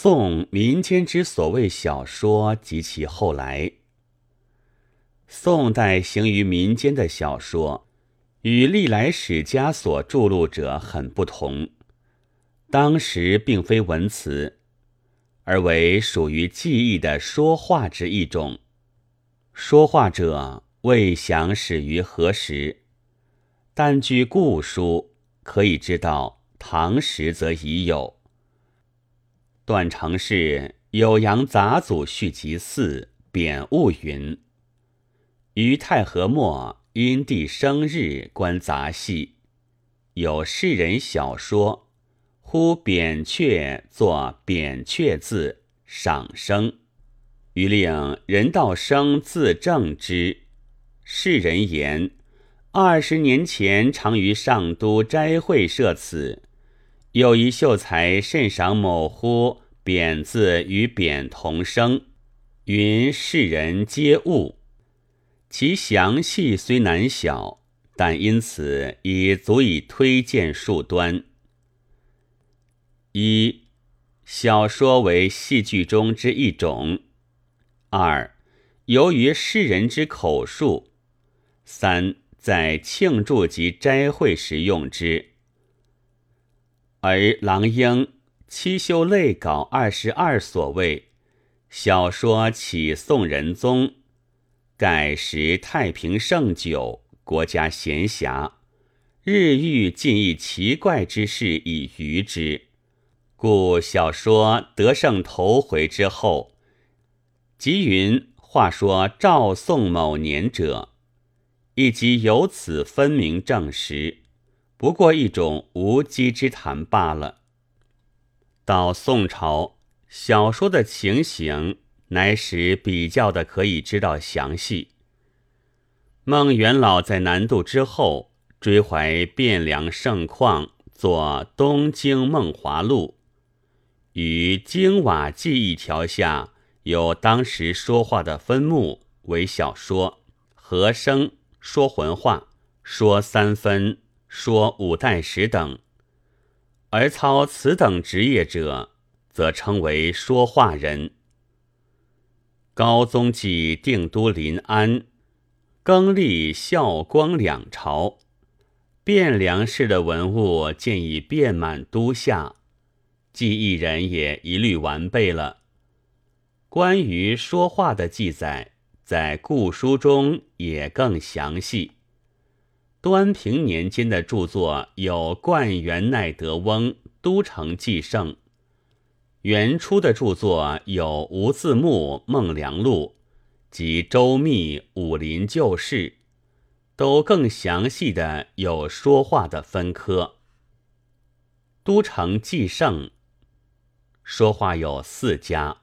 宋民间之所谓小说及其后来。宋代行于民间的小说，与历来史家所著录者很不同。当时并非文辞，而为属于记忆的说话之一种。说话者未详始于何时，但据故书可以知道，唐时则已有。段成是《酉阳杂祖续集四》贬物云：于太和末，因帝生日观杂戏，有世人小说，呼扁鹊作扁鹊字，赏生，于令人道生自正之。世人言，二十年前常于上都斋会设此。有一秀才甚赏某乎？匾字与贬同声，云世人皆悟。其详细虽难晓，但因此已足以推荐数端。一、小说为戏剧中之一种；二、由于世人之口述；三、在庆祝及斋会时用之。而郎英七修类稿二十二所谓小说起宋仁宗，盖时太平盛久，国家闲暇，日遇尽一奇怪之事以娱之，故小说得胜头回之后，即云话说赵宋某年者，亦即由此分明证实。不过一种无稽之谈罢了。到宋朝，小说的情形乃使比较的可以知道详细。孟元老在南渡之后，追怀汴梁盛况，作《东京梦华录》，于京瓦记一条下有当时说话的分目为小说：和声、说魂话、说三分。说五代史等，而操此等职业者，则称为说话人。高宗即定都临安，更历孝光两朝，汴梁氏的文物建已遍满都下，记忆人也一律完备了。关于说话的记载，在故书中也更详细。端平年间的著作有《冠元奈德翁都城纪胜》，元初的著作有《无字幕孟良录》及《周密武林旧事》，都更详细的有说话的分科。都城纪胜说话有四家，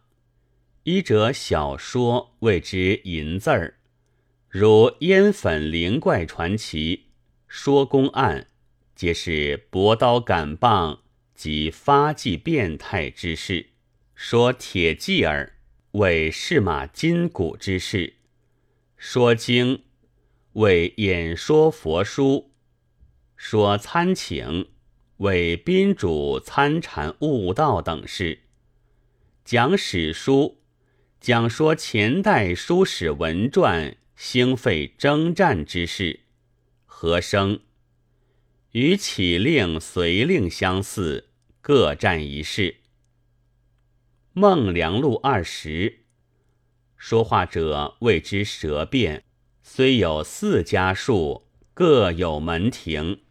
一者小说谓之银字儿，如烟粉灵怪传奇。说公案，皆是搏刀赶棒及发迹变态之事；说铁骑儿，为试马筋骨之事；说经，为演说佛书；说参请，为宾主参禅悟道等事；讲史书，讲说前代书史文传兴废征战之事。和声与起令随令相似，各占一事。孟良录二十，说话者谓之舌辩，虽有四家数，各有门庭，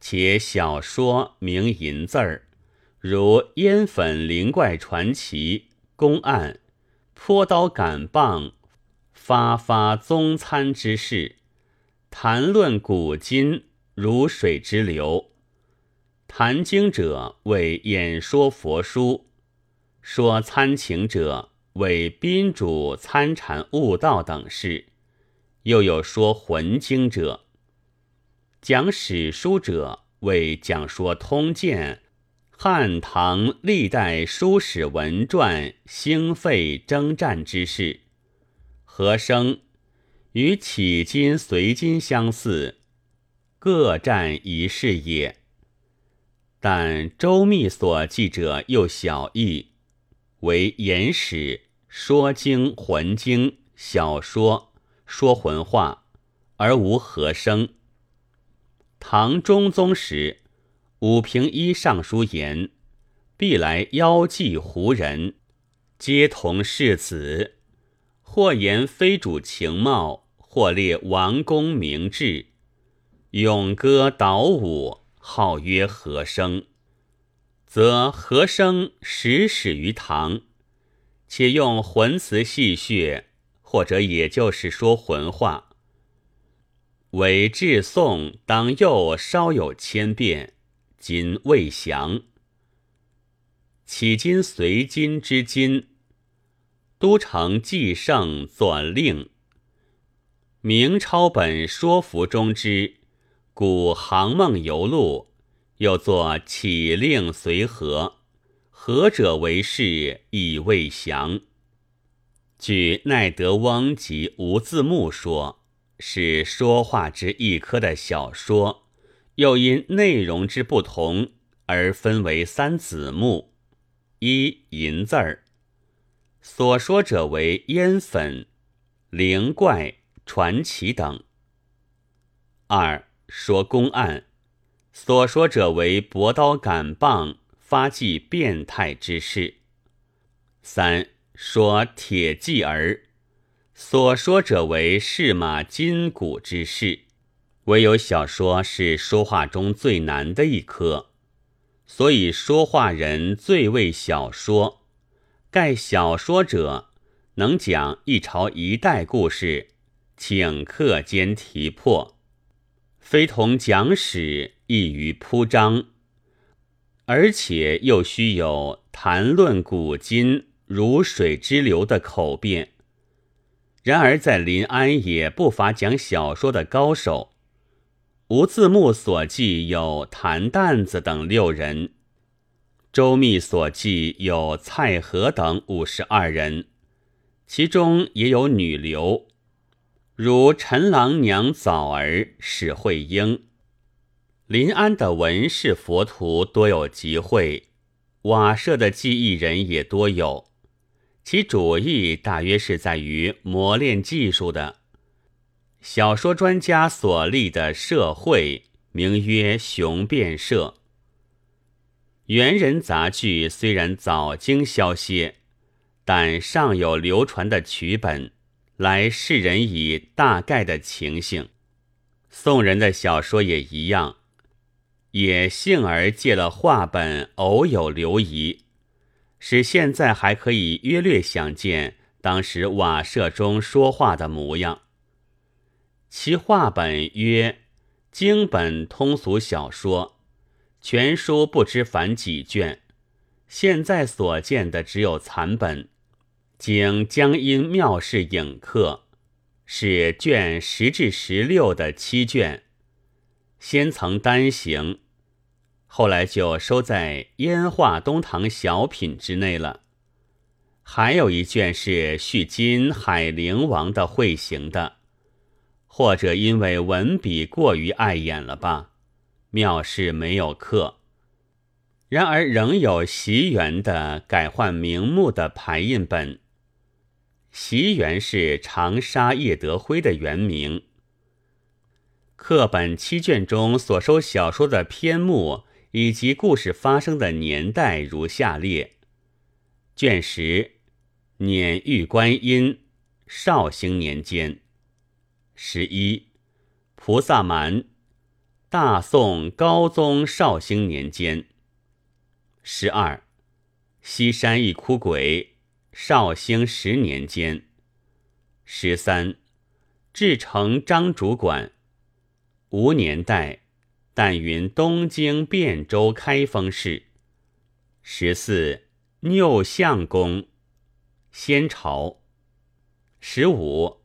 且小说名银字儿，如烟粉灵怪传奇、公案、泼刀赶棒、发发宗参之事。谈论古今如水之流，谈经者为演说佛书，说参请者为宾主参禅悟道等事，又有说魂经者，讲史书者为讲说通鉴、汉唐历代书史文传兴废征战之事，和声。与起今随今相似，各占一事也。但周密所记者又小异，为言史、说经、魂经、小说、说魂话，而无和声。唐中宗时，武平一尚书言：“必来妖祭胡人，皆同世子。或言非主情貌，或列王公明志，咏歌蹈舞，号曰和声。则和声始始于唐，且用浑词戏谑，或者也就是说浑话。”为至宋，当又稍有千变，今未详。迄今随今之今，都城纪圣作令，明抄本说服中之古航梦游录，又作启令随和，何者为是，以未详。据奈德翁及吴字幕说。是说话之一科的小说，又因内容之不同而分为三子目：一银字儿，所说者为烟粉、灵怪、传奇等；二说公案，所说者为搏刀杆棒、发迹变态之事；三说铁骑儿。所说者为是马筋骨之事，唯有小说是说话中最难的一科，所以说话人最为小说。盖小说者能讲一朝一代故事，顷刻间提破，非同讲史，易于铺张，而且又须有谈论古今如水之流的口辩。然而，在临安也不乏讲小说的高手。吴字幕所记有谭担子等六人，周密所记有蔡和等五十二人，其中也有女流，如陈郎娘早儿史慧英。临安的文士佛徒多有集会，瓦舍的记忆人也多有。其主意大约是在于磨练技术的。小说专家所立的社会名曰雄辩社。元人杂剧虽然早经消歇，但尚有流传的曲本，来世人以大概的情形。宋人的小说也一样，也幸而借了话本，偶有留遗。使现在还可以约略想见当时瓦舍中说话的模样。其话本曰：经本通俗小说，全书不知凡几卷。现在所见的只有残本，经江阴庙试影刻，是卷十至十六的七卷，先曾单行。后来就收在《烟化东堂小品》之内了。还有一卷是续金海陵王的会行的，或者因为文笔过于碍眼了吧，妙是没有刻。然而仍有习元的改换名目的排印本。习元是长沙叶德辉的原名。课本七卷中所收小说的篇目。以及故事发生的年代如下列：卷十，碾玉观音，绍兴年间；十一，菩萨蛮，大宋高宗绍兴年间；十二，西山一哭鬼，绍兴十年间；十三，至诚张主管，吴年代。但云东京汴州开封市。十四，拗相公，先朝。十五，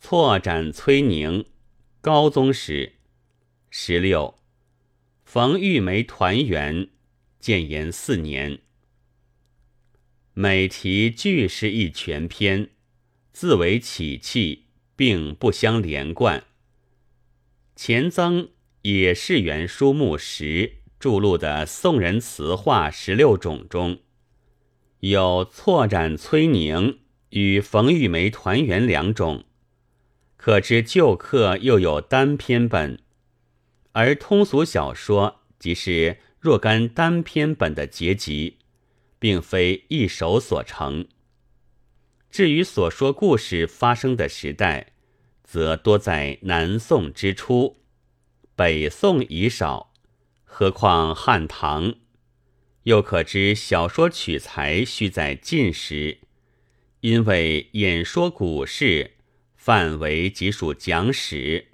错斩崔宁，高宗时。十六，冯玉梅团圆，建炎四年。每题句式一全篇，自为起气，并不相连贯。钱曾。也是原书目时注录的宋人词话十六种中，有错斩崔宁与冯玉梅团圆两种。可知旧客又有单篇本，而通俗小说即是若干单篇本的结集，并非一手所成。至于所说故事发生的时代，则多在南宋之初，北宋已少，何况汉唐？又可知小说取材须在晋时，因为演说古事。范围即属讲史，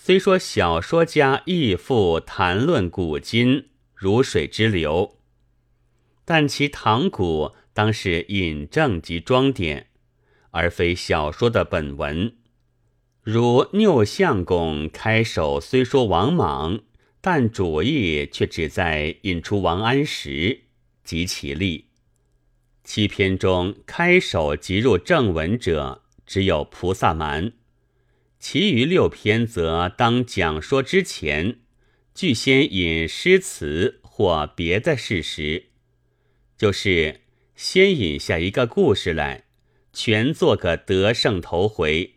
虽说小说家亦复谈论古今如水之流，但其唐古当是引证及装点，而非小说的本文。如拗相公开首虽说王莽，但主意却只在引出王安石及其例。七篇中开首即入正文者。只有菩萨蛮，其余六篇则当讲说之前，俱先引诗词或别的事实，就是先引下一个故事来，全做个得胜头回。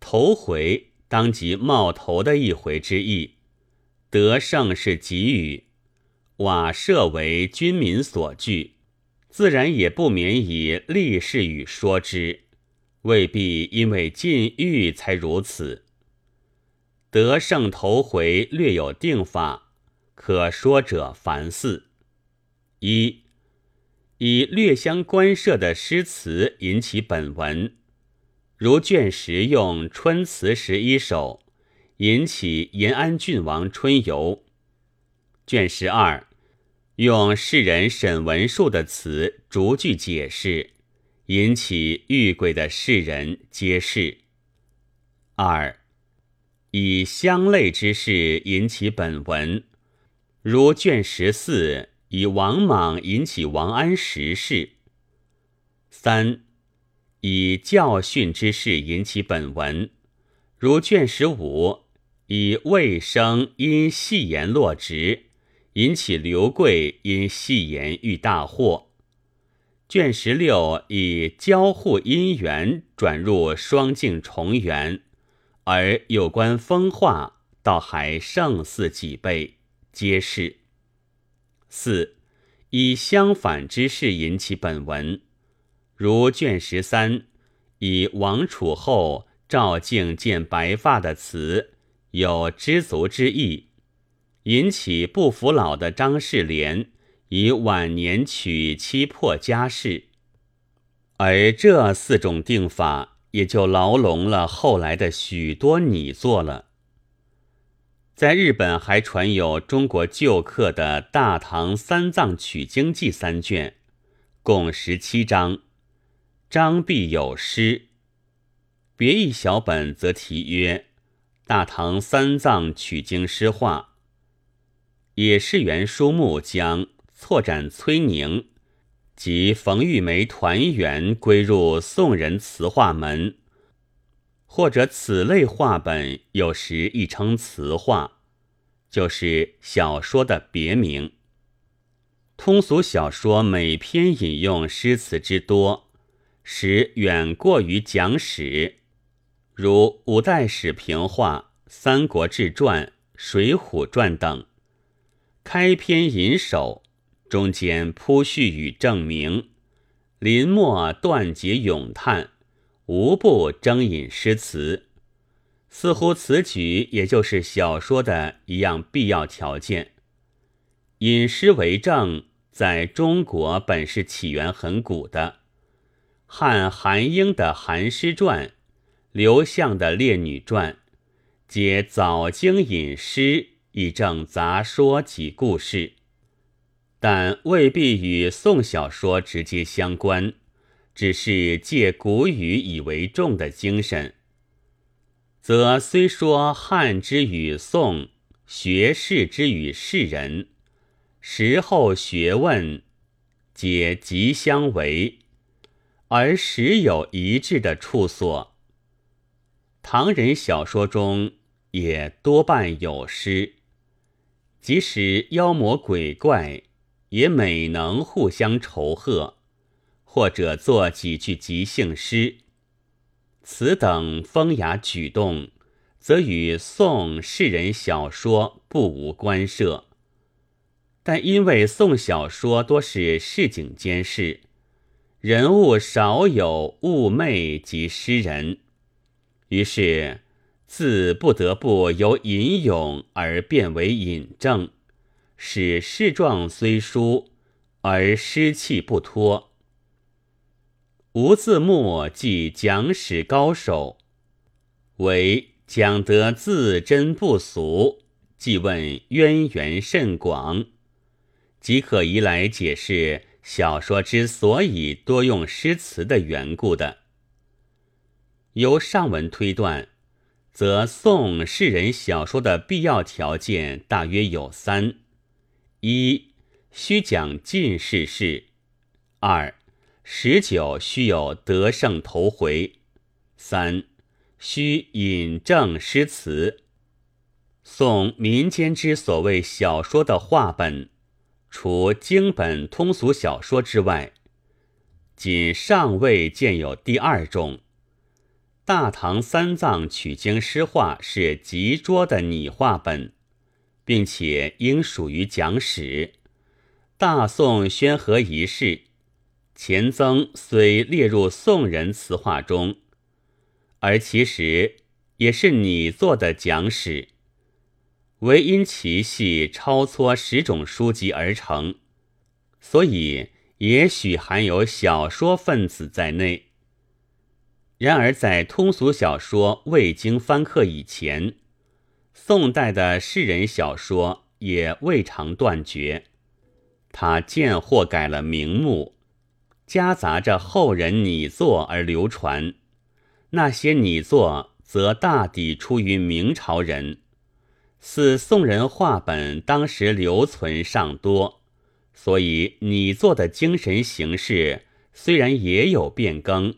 头回当即冒头的一回之意，得胜是给予，瓦舍为军民所惧，自然也不免以立事语说之。未必因为禁欲才如此。得胜头回略有定法，可说者凡四：一，以略相关涉的诗词引起本文，如卷十用《春词十一首》，引起延安郡王春游；卷十二用世人沈文树的词逐句解释。引起遇鬼的世人皆是。二，以相类之事引起本文，如卷十四以王莽引起王安石事。三，以教训之事引起本文，如卷十五以魏生因戏言落职，引起刘贵因戏言遇大祸。卷十六以交互因缘转入双镜重圆，而有关风化倒还胜似几倍，皆是。四以相反之事引起本文，如卷十三以王储后照镜见白发的词有知足之意，引起不服老的张世莲。以晚年娶妻破家事，而这四种定法也就牢笼了后来的许多拟作了。在日本还传有中国旧刻的《大唐三藏取经记》三卷，共十七章，章必有诗。别一小本则题曰《大唐三藏取经诗话》，也是原书目将。错斩崔宁及冯玉梅团圆归入宋人词话门，或者此类话本有时亦称词话，就是小说的别名。通俗小说每篇引用诗词之多，实远过于讲史，如五代史评话、三国志传、水浒传等，开篇引首。中间铺叙与证明，临末断节咏叹，无不征引诗词，似乎此举也就是小说的一样必要条件。引诗为证，在中国本是起源很古的，汉韩英的《韩诗传》，刘向的《列女传》，皆早经引诗以证杂说及故事。但未必与宋小说直接相关，只是借古语以为重的精神，则虽说汉之与宋，学士之与士人，时候学问皆极相违，而时有一致的处所。唐人小说中也多半有诗，即使妖魔鬼怪。也每能互相酬贺，或者作几句即兴诗。此等风雅举动，则与宋世人小说不无关涉。但因为宋小说多是市井间事，人物少有寤寐及诗人，于是自不得不由吟咏而变为引证，使诗状虽疏，而诗气不脱。吴字墨即讲史高手，为讲得字真不俗，即问渊源甚广，即可移来解释小说之所以多用诗词的缘故的。由上文推断，则宋世人小说的必要条件大约有三：一、须讲尽世事；二、十九须有得胜头回，三须引证诗词。宋民间之所谓小说的话本，除经本通俗小说之外，仅尚未见有第二种。大唐三藏取经诗话是极拙的拟话本，并且应属于讲史。大宋宣和仪式。钱曾虽列入宋人词话中，而其实也是拟作的讲史，唯因其系超撮十种书籍而成，所以也许含有小说分子在内。然而在通俗小说未经翻刻以前，宋代的士人小说也未尝断绝，他见或改了名目。夹杂着后人拟作而流传，那些拟作则大抵出于明朝人，似宋人话本当时留存尚多，所以拟作的精神形式虽然也有变更，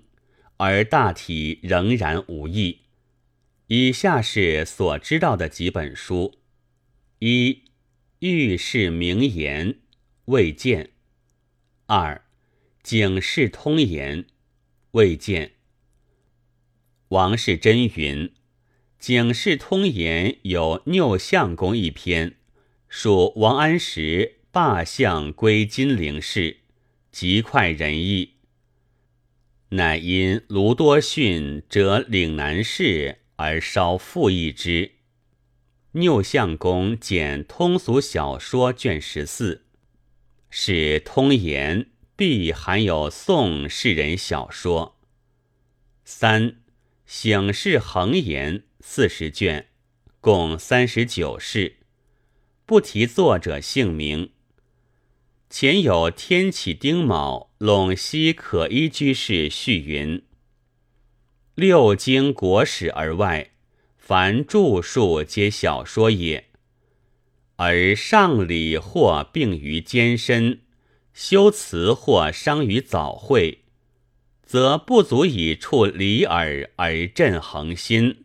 而大体仍然无异。以下是所知道的几本书：一《御世名言》，未见；二。《警世通言》未见。王世贞云：《警世通言》有拗相公一篇，属王安石罢相归金陵事，极快人意。乃因卢多逊折岭南事而稍复一之。拗相公简通俗小说卷十四，是通言。必含有宋世人小说。三《醒世恒言》四十卷，共三十九世，不提作者姓名。前有天启丁卯陇西可依居士序云：“六经国史而外，凡著述皆小说也，而上礼或并于艰深。”修辞或伤于早会，则不足以触离耳而振恒心。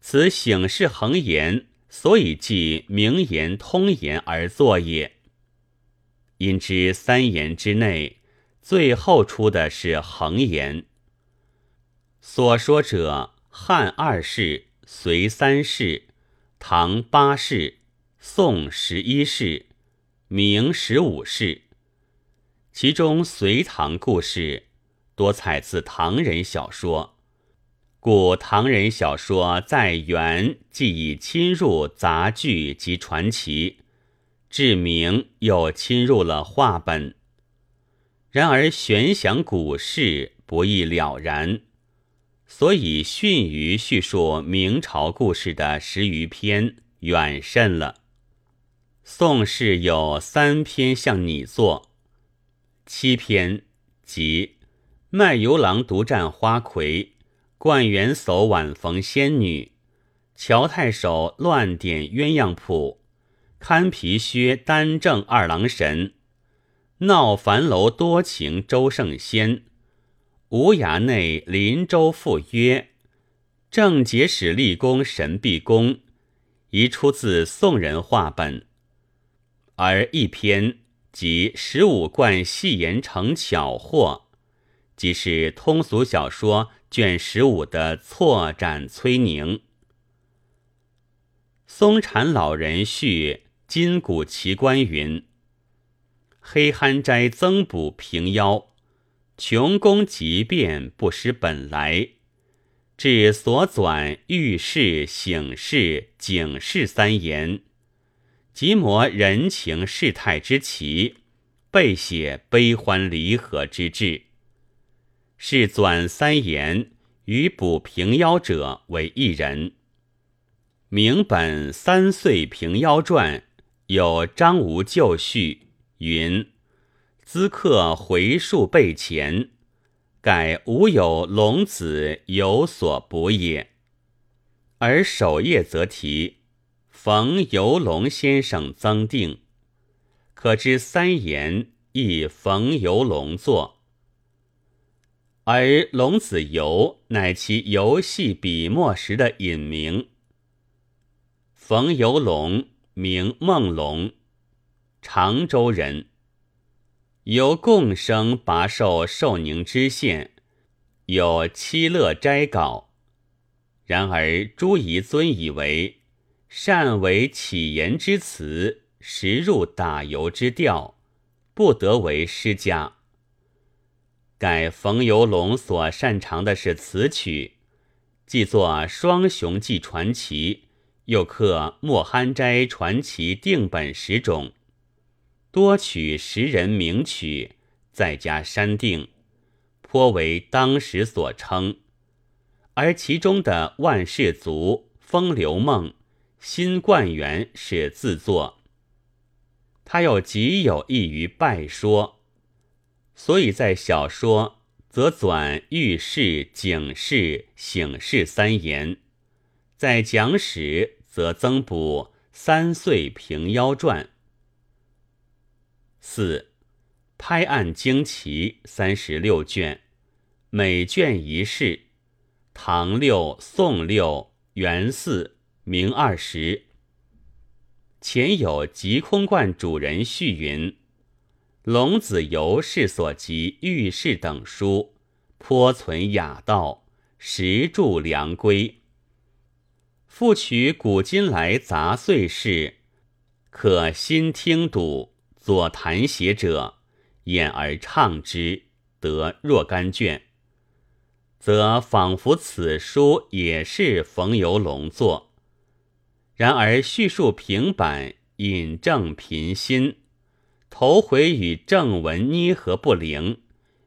此醒世恒言，所以记名言通言而作也。因之三言之内，最后出的是恒言。所说者，汉二世、隋三世、唐八世、宋十一世、明十五世。其中隋唐故事多采自唐人小说，故唐人小说在元既已侵入杂剧及传奇，至明又侵入了话本。然而悬想古事不易了然，所以逊于叙述明朝故事的十余篇远甚了。宋氏有三篇像你作。七篇即《卖油郎独占花魁》《灌元叟晚逢仙女》《乔太守乱点鸳鸯谱》《堪皮靴单正二郎神》《闹樊楼多情周圣仙》《无涯内林州赋约》《正解使立功神臂功》，宜出自宋人话本，而一篇。即十五贯戏言成巧货，即是通俗小说卷十五的错斩崔宁。松禅老人序金谷奇观云：黑憨斋增补平腰，穷功极变不失本来。至所纂遇事、醒事、警事三言，即摹人情世态之奇，备写悲欢离合之志。是纂三言与补平腰者为一人。明本三岁平腰传有张无旧序云：资客回述备前。盖无有龙子有所补也，而首页则题冯游龙先生增订，可知三言亦冯游龙作，而龙子游乃其游戏笔墨时的隐名。冯游龙名梦龙，常州人。由共生拔受寿宁知县，有七乐斋稿。然而朱彝尊以为善为起言之词，实入打油之调，不得为诗家。改冯游龙所擅长的是词曲，既作《双雄记传奇》，又刻《莫憨斋传奇》定本十种。多取时人名曲，再加删定，颇为当时所称。而其中的《万事足》《风流梦》《新冠园》是自作。他又极有益于拜说，所以在小说则转遇事、警事、醒事三言；在讲史则增补三岁平妖传。四拍案惊奇三十六卷，每卷一式。唐六、宋六、元四、明二十。前有极空观主人序云：龙子游氏所集御事等书，颇存雅道，实著良规。复取古今来杂碎事，可心听读。所谈写者，演而唱之，得若干卷，则仿佛此书也是冯游龙作。然而叙述平板，引证频心，头回与正文捏合不灵，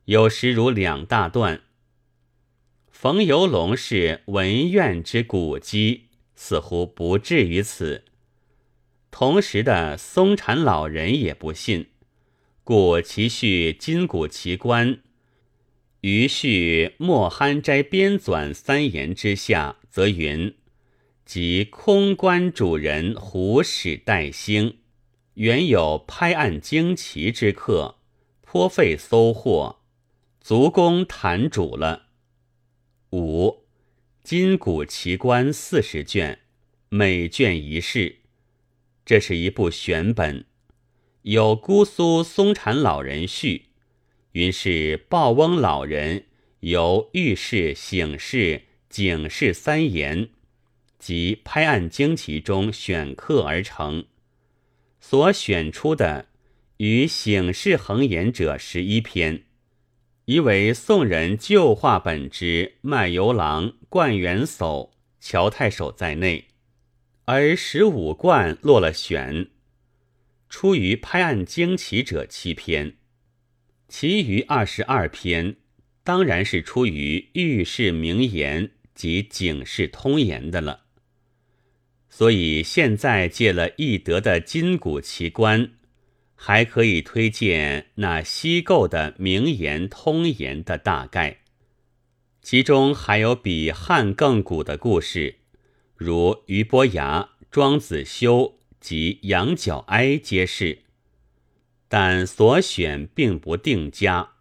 有时如两大段。冯游龙是文苑之古迹，似乎不至于此。同时的松禅老人也不信，故其序金谷奇观，于序莫憨斋编纂三言之下，则云：即空观主人胡使代兴，原有拍案惊奇之客，颇费搜获，足供坛主了。五金谷奇观四十卷，每卷一事。这是一部选本，有姑苏松禅老人序，云是鲍翁老人由遇事、醒事、警事三言及拍案惊奇中选刻而成，所选出的与醒事恒言者十一篇，疑为宋人旧话本之卖油郎、冠元叟、乔太守在内。而十五贯落了选，出于拍案惊奇者七篇，其余二十二篇当然是出于御世名言及警世通言的了。所以现在借了易德的金谷奇观，还可以推荐那西构的名言通言的大概，其中还有比汉更古的故事。如俞伯牙、庄子修及杨角哀皆是，但所选并不定家，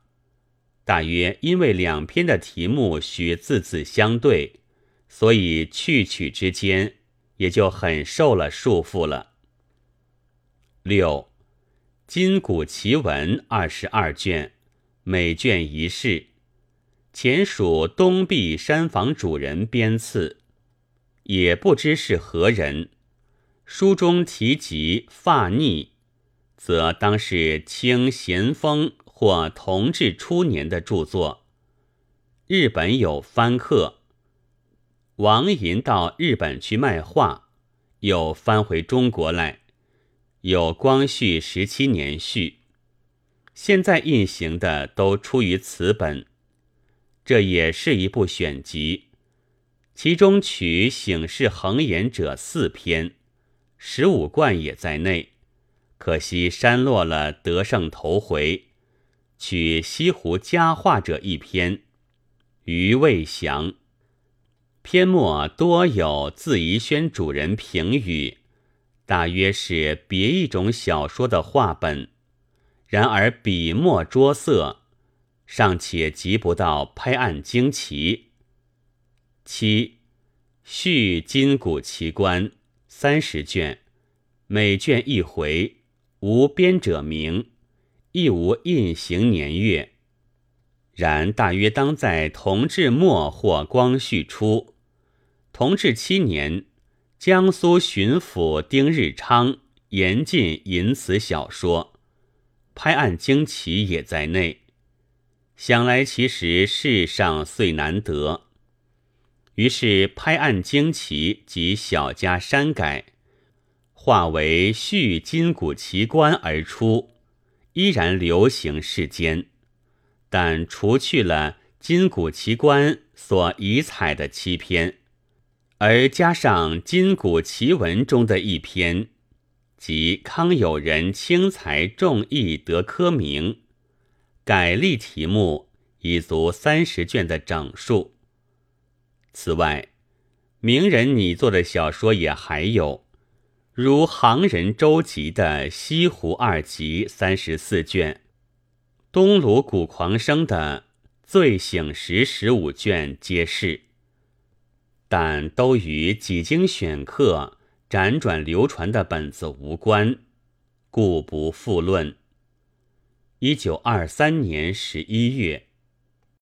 大约因为两篇的题目需字字相对，所以去取之间也就很受了束缚了。六金谷奇文二十二卷，每卷一事，前属东壁山房主人编次，也不知是何人。书中提及发逆，则当是清咸丰或同治初年的著作。日本有翻刻，王寅到日本去卖画，又翻回中国来，有光绪十七年序。现在印行的都出于此本，这也是一部选集，其中取《醒世恒言者》四篇。十五贯也在内，可惜删落了得胜头回，取西湖佳话者一篇，余未详。篇末多有自宜轩主人评语，大约是别一种小说的话本，然而笔墨拙色，尚且及不到拍案惊奇。七续金谷奇观。三十卷，每卷一回，无编者名，亦无印行年月。然大约当在同治末或光绪初。同治七年，江苏巡抚丁日昌严禁淫词小说，拍案惊奇也在内。想来其实世上虽难得。于是拍案惊奇及小家删改，化为续金谷奇观而出，依然流行世间，但除去了金谷奇观所遗采的七篇，而加上金谷奇文中的一篇，即康有人轻才重义得科名，改立题目，已足三十卷的整数。此外，名人拟作的小说也还有，如行人周集的《西湖二集》三十四卷，东鲁古狂生的《醉醒时》十五卷皆是，但都与几经选刻、辗转流传的本子无关，故不复论。一九二三年十一月。